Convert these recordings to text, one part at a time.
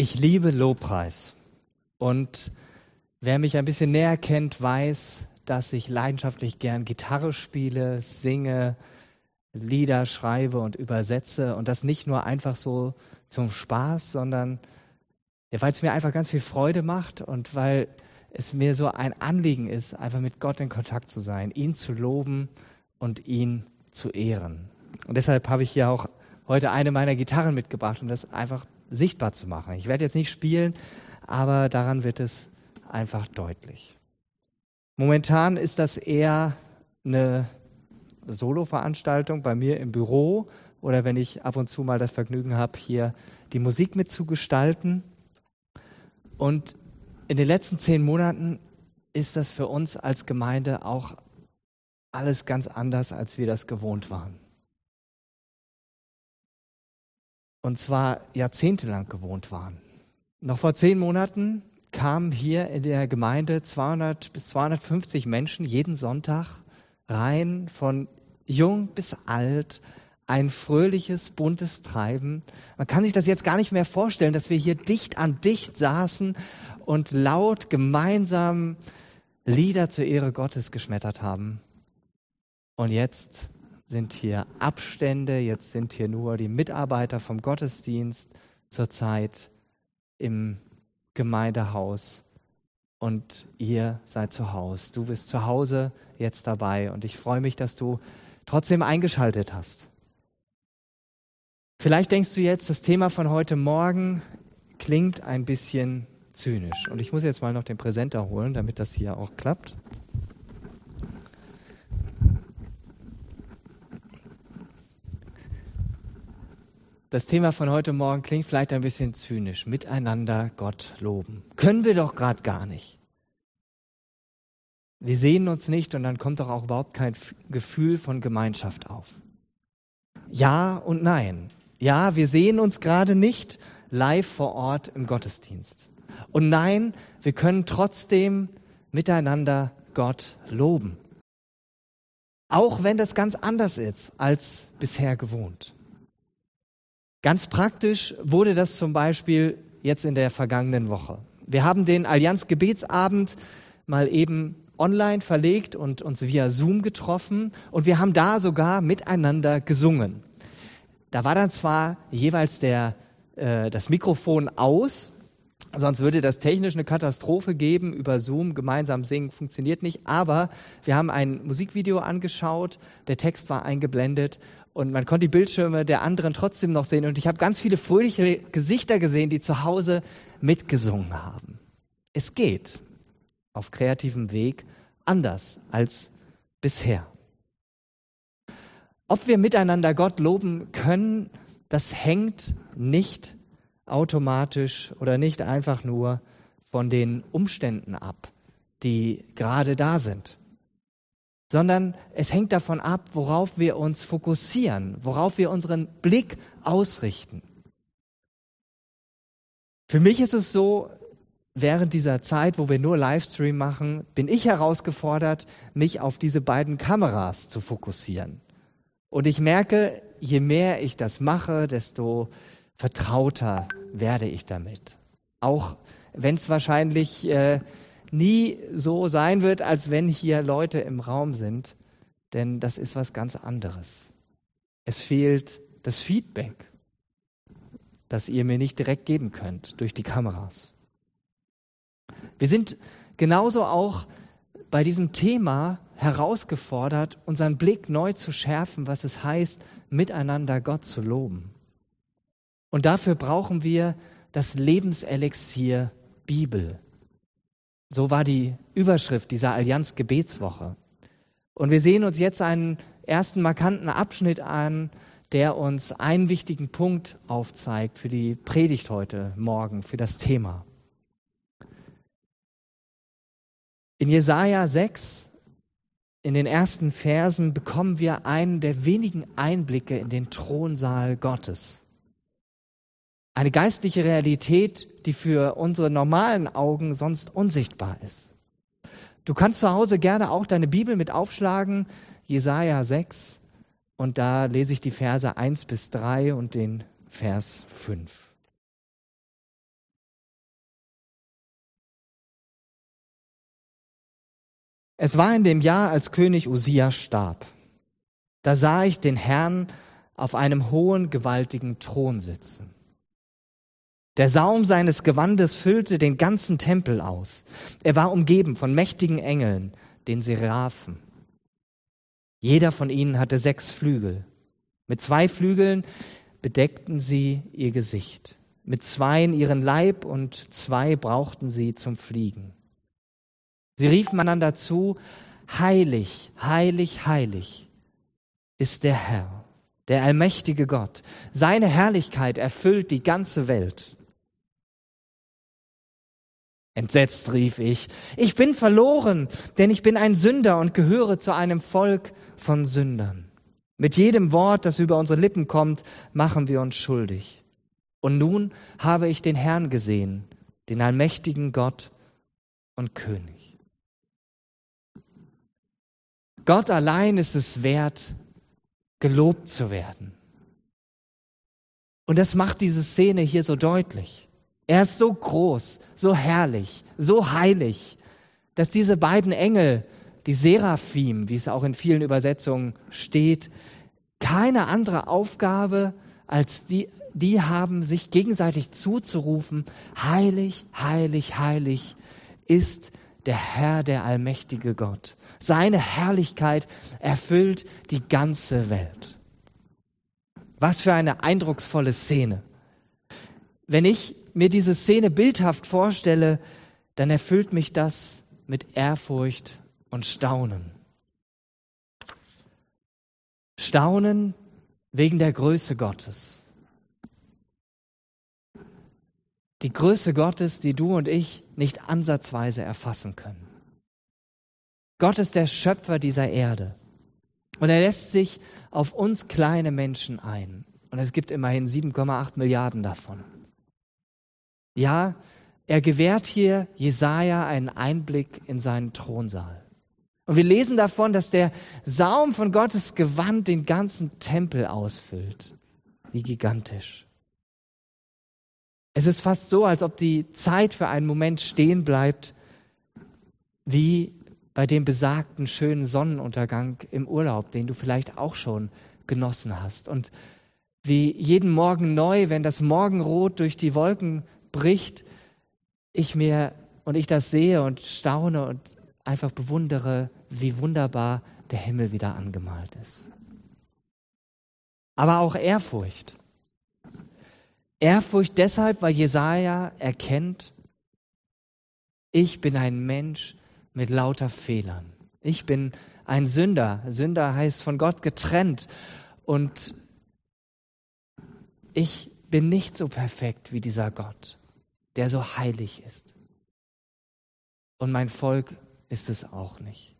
Ich liebe Lobpreis. Und wer mich ein bisschen näher kennt, weiß, dass ich leidenschaftlich gern Gitarre spiele, singe, Lieder schreibe und übersetze. Und das nicht nur einfach so zum Spaß, sondern weil es mir einfach ganz viel Freude macht und weil es mir so ein Anliegen ist, einfach mit Gott in Kontakt zu sein, ihn zu loben und ihn zu ehren. Und deshalb habe ich hier auch heute eine meiner Gitarren mitgebracht, um das einfach sichtbar zu machen. Ich werde jetzt nicht spielen, aber daran wird es einfach deutlich. Momentan ist das eher eine Solo-Veranstaltung bei mir im Büro oder wenn ich ab und zu mal das Vergnügen habe, hier die Musik mitzugestalten. Und in den letzten zehn Monaten ist das für uns als Gemeinde auch alles ganz anders, als wir das gewohnt waren. Und zwar jahrzehntelang gewohnt waren. Noch vor zehn Monaten kamen hier in der Gemeinde 200 bis 250 Menschen jeden Sonntag rein, von jung bis alt, ein fröhliches, buntes Treiben. Man kann sich das jetzt gar nicht mehr vorstellen, dass wir hier dicht an dicht saßen und laut gemeinsam Lieder zur Ehre Gottes geschmettert haben. Und jetzt sind hier Abstände, jetzt sind hier nur die Mitarbeiter vom Gottesdienst zurzeit im Gemeindehaus und ihr seid zu Hause. Du bist zu Hause jetzt dabei und ich freue mich, dass du trotzdem eingeschaltet hast. Vielleicht denkst du jetzt, das Thema von heute Morgen klingt ein bisschen zynisch und ich muss jetzt mal noch den Präsenter holen, damit das hier auch klappt. Das Thema von heute Morgen klingt vielleicht ein bisschen zynisch. Miteinander Gott loben. Können wir doch gerade gar nicht. Wir sehen uns nicht und dann kommt doch auch überhaupt kein Gefühl von Gemeinschaft auf. Ja und nein. Ja, wir sehen uns gerade nicht live vor Ort im Gottesdienst. Und nein, wir können trotzdem miteinander Gott loben. Auch wenn das ganz anders ist als bisher gewohnt. Ganz praktisch wurde das zum Beispiel jetzt in der vergangenen Woche. Wir haben den Allianz Gebetsabend mal eben online verlegt und uns via Zoom getroffen und wir haben da sogar miteinander gesungen. Da war dann zwar jeweils der, äh, das Mikrofon aus, sonst würde das technisch eine Katastrophe geben. Über Zoom gemeinsam singen funktioniert nicht, aber wir haben ein Musikvideo angeschaut, der Text war eingeblendet und man konnte die Bildschirme der anderen trotzdem noch sehen. Und ich habe ganz viele fröhliche Gesichter gesehen, die zu Hause mitgesungen haben. Es geht auf kreativem Weg anders als bisher. Ob wir miteinander Gott loben können, das hängt nicht automatisch oder nicht einfach nur von den Umständen ab, die gerade da sind sondern es hängt davon ab, worauf wir uns fokussieren, worauf wir unseren Blick ausrichten. Für mich ist es so, während dieser Zeit, wo wir nur Livestream machen, bin ich herausgefordert, mich auf diese beiden Kameras zu fokussieren. Und ich merke, je mehr ich das mache, desto vertrauter werde ich damit. Auch wenn es wahrscheinlich äh, nie so sein wird, als wenn hier Leute im Raum sind, denn das ist was ganz anderes. Es fehlt das Feedback, das ihr mir nicht direkt geben könnt durch die Kameras. Wir sind genauso auch bei diesem Thema herausgefordert, unseren Blick neu zu schärfen, was es heißt, miteinander Gott zu loben. Und dafür brauchen wir das Lebenselixier Bibel. So war die Überschrift dieser Allianz Gebetswoche. Und wir sehen uns jetzt einen ersten markanten Abschnitt an, der uns einen wichtigen Punkt aufzeigt für die Predigt heute Morgen, für das Thema. In Jesaja 6, in den ersten Versen, bekommen wir einen der wenigen Einblicke in den Thronsaal Gottes. Eine geistliche Realität, die für unsere normalen Augen sonst unsichtbar ist. Du kannst zu Hause gerne auch deine Bibel mit aufschlagen, Jesaja 6, und da lese ich die Verse 1 bis 3 und den Vers 5. Es war in dem Jahr, als König Usia starb. Da sah ich den Herrn auf einem hohen, gewaltigen Thron sitzen der Saum seines Gewandes füllte den ganzen Tempel aus. Er war umgeben von mächtigen Engeln, den Seraphen. Jeder von ihnen hatte sechs Flügel. Mit zwei Flügeln bedeckten sie ihr Gesicht, mit zweien ihren Leib und zwei brauchten sie zum Fliegen. Sie riefen einander zu, Heilig, heilig, heilig ist der Herr, der allmächtige Gott. Seine Herrlichkeit erfüllt die ganze Welt. Entsetzt rief ich, ich bin verloren, denn ich bin ein Sünder und gehöre zu einem Volk von Sündern. Mit jedem Wort, das über unsere Lippen kommt, machen wir uns schuldig. Und nun habe ich den Herrn gesehen, den allmächtigen Gott und König. Gott allein ist es wert, gelobt zu werden. Und das macht diese Szene hier so deutlich. Er ist so groß, so herrlich, so heilig, dass diese beiden Engel, die Seraphim, wie es auch in vielen Übersetzungen steht, keine andere Aufgabe als die, die haben, sich gegenseitig zuzurufen, heilig, heilig, heilig ist der Herr, der allmächtige Gott. Seine Herrlichkeit erfüllt die ganze Welt. Was für eine eindrucksvolle Szene. Wenn ich mir diese Szene bildhaft vorstelle, dann erfüllt mich das mit Ehrfurcht und Staunen. Staunen wegen der Größe Gottes. Die Größe Gottes, die du und ich nicht ansatzweise erfassen können. Gott ist der Schöpfer dieser Erde. Und er lässt sich auf uns kleine Menschen ein. Und es gibt immerhin 7,8 Milliarden davon. Ja, er gewährt hier Jesaja einen Einblick in seinen Thronsaal. Und wir lesen davon, dass der Saum von Gottes Gewand den ganzen Tempel ausfüllt. Wie gigantisch. Es ist fast so, als ob die Zeit für einen Moment stehen bleibt, wie bei dem besagten schönen Sonnenuntergang im Urlaub, den du vielleicht auch schon genossen hast. Und wie jeden Morgen neu, wenn das Morgenrot durch die Wolken bricht, ich mir und ich das sehe und staune und einfach bewundere, wie wunderbar der Himmel wieder angemalt ist. Aber auch Ehrfurcht. Ehrfurcht deshalb, weil Jesaja erkennt, ich bin ein Mensch mit lauter Fehlern. Ich bin ein Sünder. Sünder heißt von Gott getrennt. Und ich bin nicht so perfekt wie dieser Gott, der so heilig ist. Und mein Volk ist es auch nicht.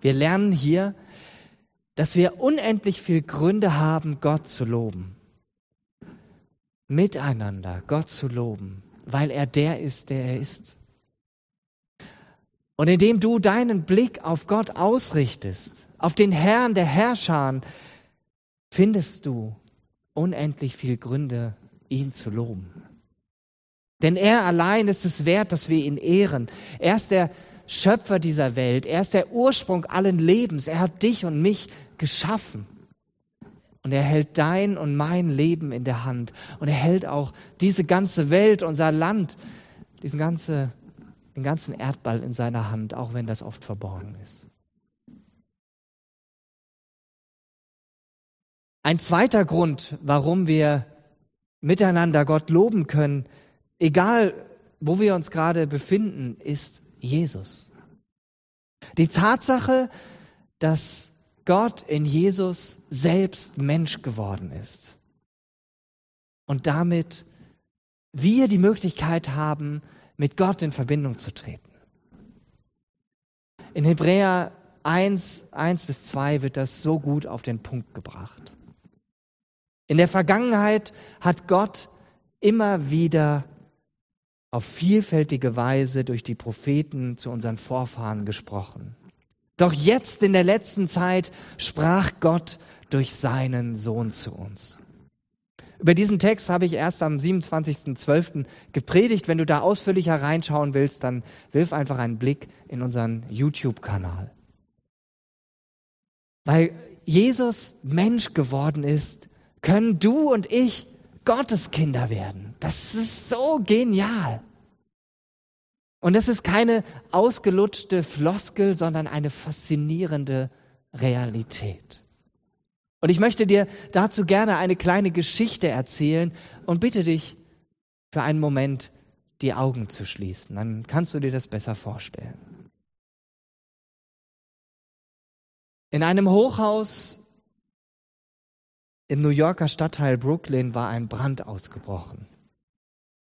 Wir lernen hier, dass wir unendlich viel Gründe haben, Gott zu loben. Miteinander Gott zu loben, weil er der ist, der er ist. Und indem du deinen Blick auf Gott ausrichtest, auf den Herrn der Herrscher, findest du unendlich viel Gründe, ihn zu loben. Denn er allein ist es wert, dass wir ihn ehren. Er ist der Schöpfer dieser Welt. Er ist der Ursprung allen Lebens. Er hat dich und mich geschaffen. Und er hält dein und mein Leben in der Hand. Und er hält auch diese ganze Welt, unser Land, diesen ganze, den ganzen Erdball in seiner Hand, auch wenn das oft verborgen ist. Ein zweiter Grund, warum wir miteinander Gott loben können, egal wo wir uns gerade befinden, ist Jesus. Die Tatsache, dass Gott in Jesus selbst Mensch geworden ist und damit wir die Möglichkeit haben, mit Gott in Verbindung zu treten. In Hebräer 1, 1 bis 2 wird das so gut auf den Punkt gebracht. In der Vergangenheit hat Gott immer wieder auf vielfältige Weise durch die Propheten zu unseren Vorfahren gesprochen. Doch jetzt in der letzten Zeit sprach Gott durch seinen Sohn zu uns. Über diesen Text habe ich erst am 27.12. gepredigt. Wenn du da ausführlicher reinschauen willst, dann wirf einfach einen Blick in unseren YouTube-Kanal. Weil Jesus Mensch geworden ist, können du und ich Gottes Kinder werden. Das ist so genial. Und das ist keine ausgelutschte Floskel, sondern eine faszinierende Realität. Und ich möchte dir dazu gerne eine kleine Geschichte erzählen und bitte dich für einen Moment die Augen zu schließen. Dann kannst du dir das besser vorstellen. In einem Hochhaus im New Yorker Stadtteil Brooklyn war ein Brand ausgebrochen.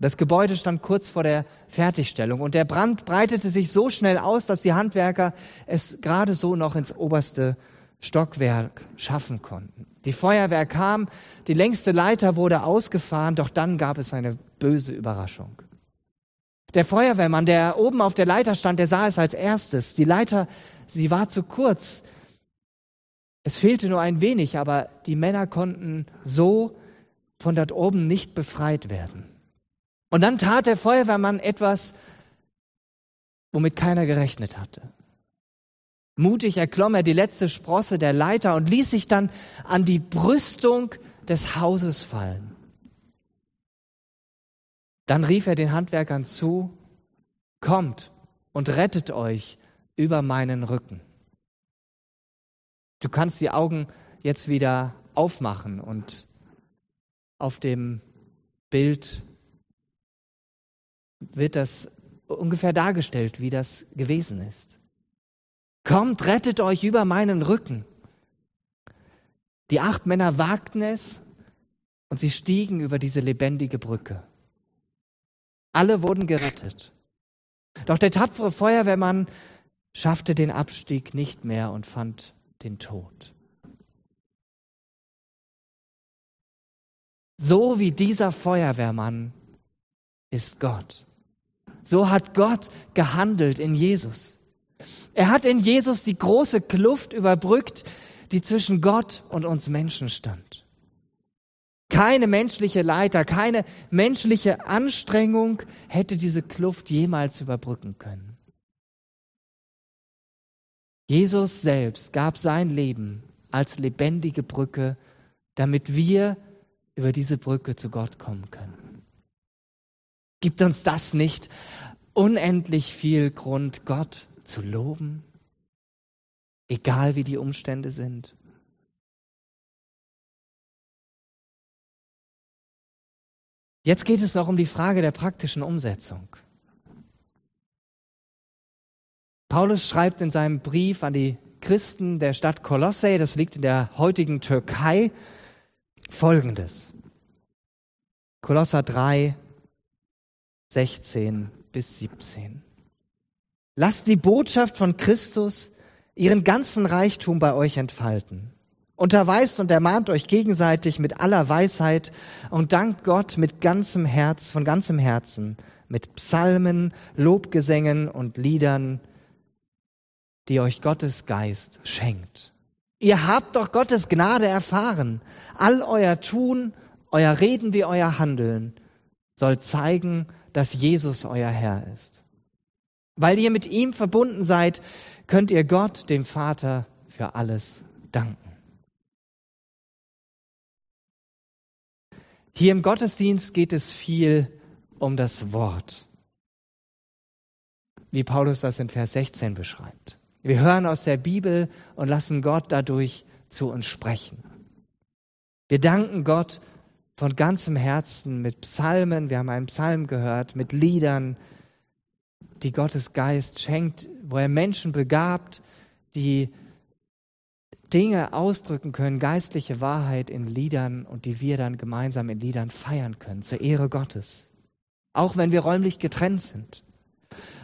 Das Gebäude stand kurz vor der Fertigstellung und der Brand breitete sich so schnell aus, dass die Handwerker es gerade so noch ins oberste Stockwerk schaffen konnten. Die Feuerwehr kam, die längste Leiter wurde ausgefahren, doch dann gab es eine böse Überraschung. Der Feuerwehrmann, der oben auf der Leiter stand, der sah es als erstes. Die Leiter, sie war zu kurz. Es fehlte nur ein wenig, aber die Männer konnten so von dort oben nicht befreit werden. Und dann tat der Feuerwehrmann etwas, womit keiner gerechnet hatte. Mutig erklomm er die letzte Sprosse der Leiter und ließ sich dann an die Brüstung des Hauses fallen. Dann rief er den Handwerkern zu, kommt und rettet euch über meinen Rücken. Du kannst die Augen jetzt wieder aufmachen und auf dem Bild wird das ungefähr dargestellt, wie das gewesen ist. Kommt, rettet euch über meinen Rücken. Die acht Männer wagten es und sie stiegen über diese lebendige Brücke. Alle wurden gerettet. Doch der tapfere Feuerwehrmann schaffte den Abstieg nicht mehr und fand den Tod. So wie dieser Feuerwehrmann ist Gott. So hat Gott gehandelt in Jesus. Er hat in Jesus die große Kluft überbrückt, die zwischen Gott und uns Menschen stand. Keine menschliche Leiter, keine menschliche Anstrengung hätte diese Kluft jemals überbrücken können. Jesus selbst gab sein Leben als lebendige Brücke, damit wir über diese Brücke zu Gott kommen können. Gibt uns das nicht unendlich viel Grund, Gott zu loben, egal wie die Umstände sind. Jetzt geht es noch um die Frage der praktischen Umsetzung. Paulus schreibt in seinem Brief an die Christen der Stadt Kolosse, das liegt in der heutigen Türkei, folgendes. Kolosser 3, 16 bis 17. Lasst die Botschaft von Christus ihren ganzen Reichtum bei euch entfalten. Unterweist und ermahnt euch gegenseitig mit aller Weisheit und dankt Gott mit ganzem Herz, von ganzem Herzen, mit Psalmen, Lobgesängen und Liedern, die euch Gottes Geist schenkt. Ihr habt doch Gottes Gnade erfahren. All euer Tun, euer Reden wie euer Handeln soll zeigen, dass Jesus euer Herr ist. Weil ihr mit ihm verbunden seid, könnt ihr Gott, dem Vater, für alles danken. Hier im Gottesdienst geht es viel um das Wort, wie Paulus das in Vers 16 beschreibt. Wir hören aus der Bibel und lassen Gott dadurch zu uns sprechen. Wir danken Gott von ganzem Herzen mit Psalmen, wir haben einen Psalm gehört, mit Liedern, die Gottes Geist schenkt, wo er Menschen begabt, die Dinge ausdrücken können, geistliche Wahrheit in Liedern und die wir dann gemeinsam in Liedern feiern können, zur Ehre Gottes. Auch wenn wir räumlich getrennt sind.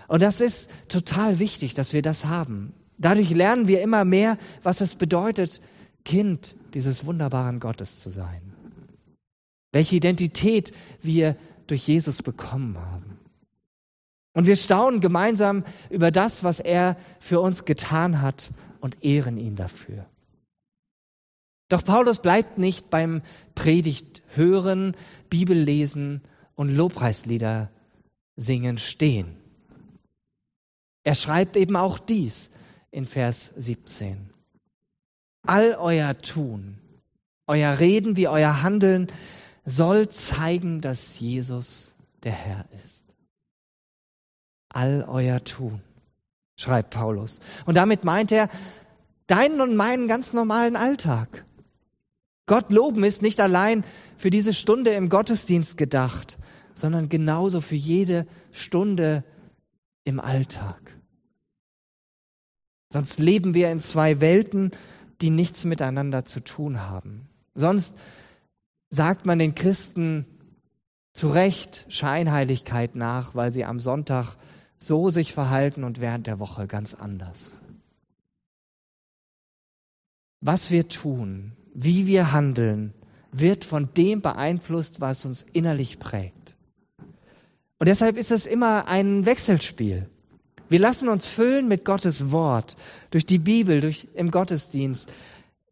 Und das ist total wichtig, dass wir das haben. Dadurch lernen wir immer mehr, was es bedeutet, Kind dieses wunderbaren Gottes zu sein. Welche Identität wir durch Jesus bekommen haben. Und wir staunen gemeinsam über das, was er für uns getan hat und ehren ihn dafür. Doch Paulus bleibt nicht beim Predigt hören, Bibel lesen und Lobpreislieder singen stehen. Er schreibt eben auch dies in Vers 17. All euer Tun, euer Reden wie euer Handeln soll zeigen, dass Jesus der Herr ist. All euer Tun, schreibt Paulus. Und damit meint er deinen und meinen ganz normalen Alltag. Gott loben ist nicht allein für diese Stunde im Gottesdienst gedacht, sondern genauso für jede Stunde im Alltag. Sonst leben wir in zwei Welten, die nichts miteinander zu tun haben. Sonst sagt man den Christen zu Recht Scheinheiligkeit nach, weil sie am Sonntag so sich verhalten und während der Woche ganz anders. Was wir tun, wie wir handeln, wird von dem beeinflusst, was uns innerlich prägt. Und deshalb ist es immer ein Wechselspiel. Wir lassen uns füllen mit Gottes Wort, durch die Bibel, durch, im Gottesdienst,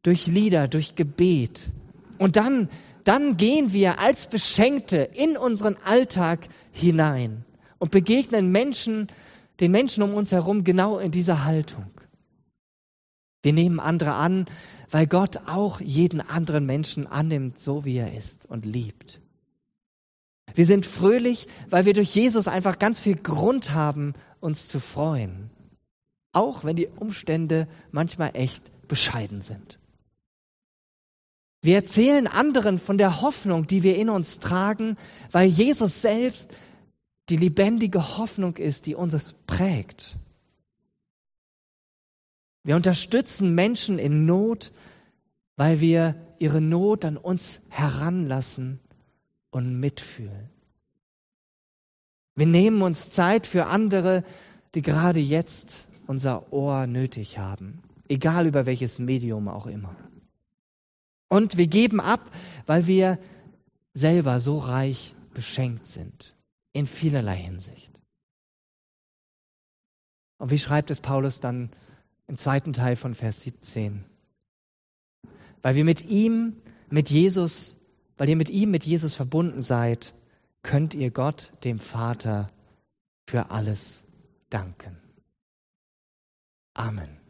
durch Lieder, durch Gebet. Und dann, dann gehen wir als Beschenkte in unseren Alltag hinein und begegnen Menschen, den Menschen um uns herum genau in dieser Haltung. Wir nehmen andere an, weil Gott auch jeden anderen Menschen annimmt, so wie er ist und liebt. Wir sind fröhlich, weil wir durch Jesus einfach ganz viel Grund haben, uns zu freuen. Auch wenn die Umstände manchmal echt bescheiden sind. Wir erzählen anderen von der Hoffnung, die wir in uns tragen, weil Jesus selbst die lebendige Hoffnung ist, die uns prägt. Wir unterstützen Menschen in Not, weil wir ihre Not an uns heranlassen und mitfühlen. Wir nehmen uns Zeit für andere, die gerade jetzt unser Ohr nötig haben, egal über welches Medium auch immer. Und wir geben ab, weil wir selber so reich beschenkt sind, in vielerlei Hinsicht. Und wie schreibt es Paulus dann im zweiten Teil von Vers 17? Weil wir mit ihm, mit Jesus, weil ihr mit ihm, mit Jesus verbunden seid, könnt ihr Gott, dem Vater, für alles danken. Amen.